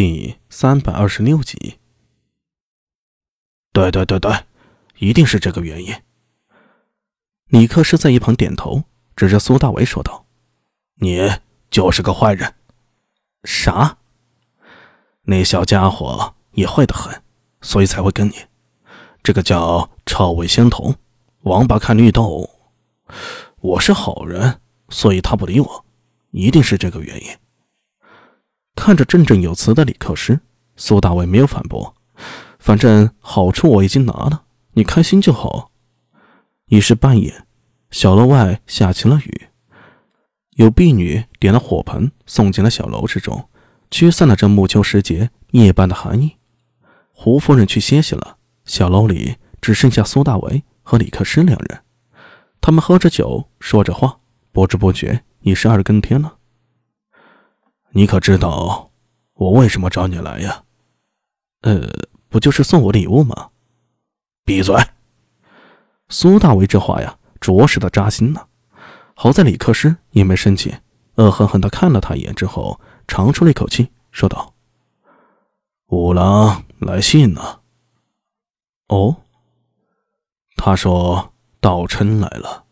第三百二十六集。对对对对，一定是这个原因。李克师在一旁点头，指着苏大为说道：“你就是个坏人。”啥？那小家伙也坏得很，所以才会跟你。这个叫臭味相投，王八看绿豆。我是好人，所以他不理我，一定是这个原因。看着振振有词的李克师，苏大伟没有反驳。反正好处我已经拿了，你开心就好。已是半夜，小楼外下起了雨，有婢女点了火盆送进了小楼之中，驱散了这暮秋时节夜半的寒意。胡夫人去歇息了，小楼里只剩下苏大为和李克师两人。他们喝着酒，说着话，不知不觉已是二更天了。你可知道我为什么找你来呀？呃，不就是送我礼物吗？闭嘴！苏大为这话呀，着实的扎心呢。好在李克师也没生气，恶狠狠的看了他一眼之后，长出了一口气，说道：“五郎来信了。”哦，他说道琛来了。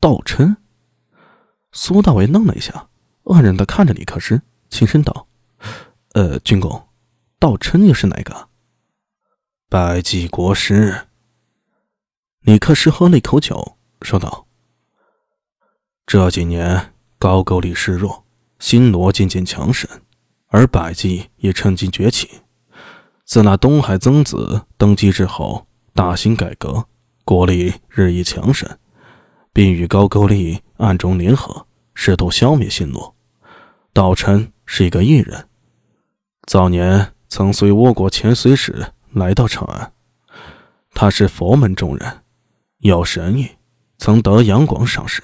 道琛？苏大为愣了一下，愕然的看着李克师，轻声道：“呃，军公，道琛又是哪个？”百济国师。李克师喝了一口酒，说道：“这几年高句丽示弱，新罗渐渐强盛，而百济也趁机崛起。自那东海曾子登基之后，大兴改革，国力日益强盛，并与高句丽暗中联合，试图消灭新罗。道琛是一个异人，早年曾随倭国遣隋使来到长安，他是佛门中人。”有神意，曾得杨广赏识。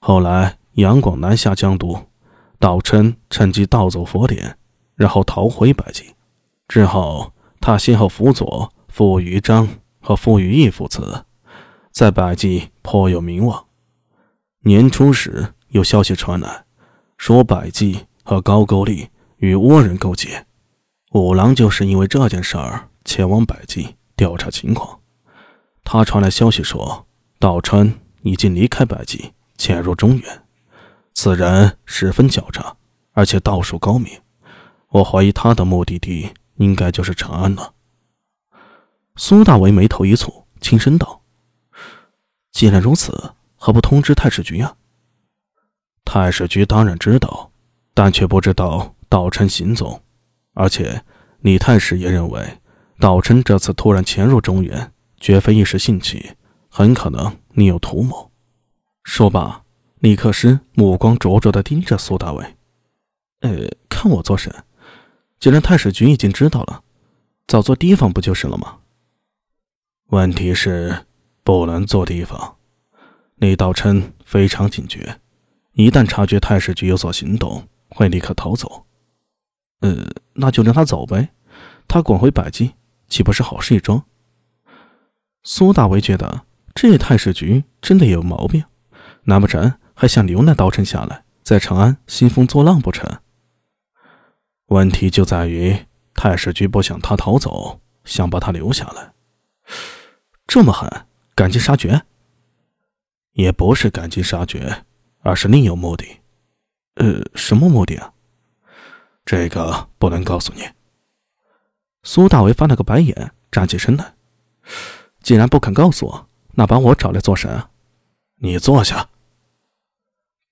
后来杨广南下江都，道琛趁机盗走佛典，然后逃回百济。之后，他先后辅佐傅于章和傅于义父子，在百济颇有名望。年初时，有消息传来，说百济和高句丽与倭人勾结。五郎就是因为这件事儿前往百济调查情况。他传来消息说，道川已经离开百济，潜入中原。此人十分狡诈，而且道术高明。我怀疑他的目的地应该就是长安了。苏大为眉头一蹙，轻声道：“既然如此，何不通知太史局啊？”太史局当然知道，但却不知道道琛行踪。而且李太史也认为，道琛这次突然潜入中原。绝非一时兴起，很可能另有图谋。说罢，李克师目光灼灼地盯着苏大伟。呃，看我做甚？既然太史局已经知道了，早做提防不就是了吗？问题是不能做提防。李道琛非常警觉，一旦察觉太史局有所行动，会立刻逃走。呃，那就让他走呗，他滚回百济，岂不是好事一桩？苏大为觉得这太史局真的有毛病，难不成还想留那道琛下来，在长安兴风作浪不成？问题就在于太史局不想他逃走，想把他留下来。这么狠，赶尽杀绝？也不是赶尽杀绝，而是另有目的。呃，什么目的啊？这个不能告诉你。苏大为翻了个白眼，站起身来。既然不肯告诉我，那把我找来做甚？你坐下。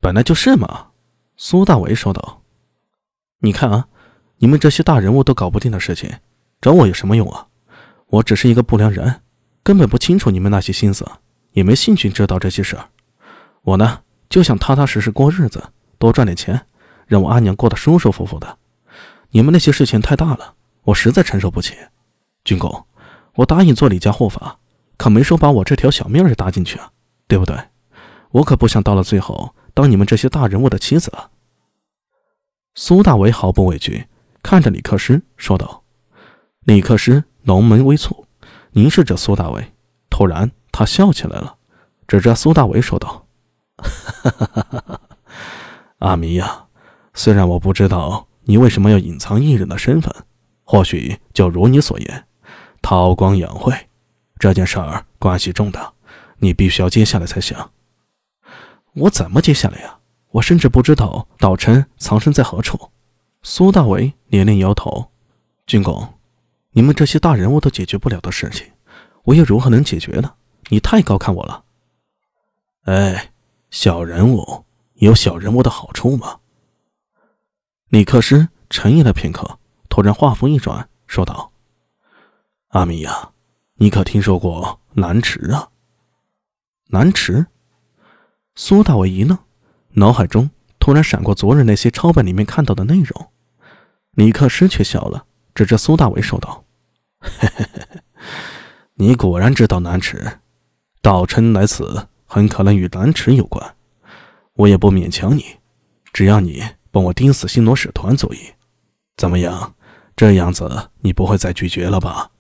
本来就是嘛。苏大为说道：“你看啊，你们这些大人物都搞不定的事情，找我有什么用啊？我只是一个不良人，根本不清楚你们那些心思，也没兴趣知道这些事儿。我呢，就想踏踏实实过日子，多赚点钱，让我阿娘过得舒舒服服的。你们那些事情太大了，我实在承受不起。军公，我答应做李家护法。”可没说把我这条小命也搭进去啊，对不对？我可不想到了最后当你们这些大人物的妻子啊！苏大为毫不畏惧，看着李克师说道。李克师浓眉微蹙，凝视着苏大为。突然，他笑起来了，指着苏大为说道：“哈哈哈哈哈！阿弥呀，虽然我不知道你为什么要隐藏艺人的身份？或许就如你所言，韬光养晦，这件事儿关系重大，你必须要接下来才行。我怎么接下来呀？我甚至不知道岛琛藏身在何处。苏大为连连摇头。军公，你们这些大人物都解决不了的事情，我又如何能解决呢？你太高看我了。哎，小人物有小人物的好处吗？李克师沉吟了片刻，突然话锋一转，说道：“阿米呀，你可听说过南池啊？”南池。苏大伟一愣，脑海中突然闪过昨日那些抄本里面看到的内容。李克师却笑了，指着苏大伟说道：“嘿嘿嘿，你果然知道南池，道琛来此很可能与南池有关。我也不勉强你，只要你……”帮我盯死星罗使团，足矣。怎么样？这样子你不会再拒绝了吧？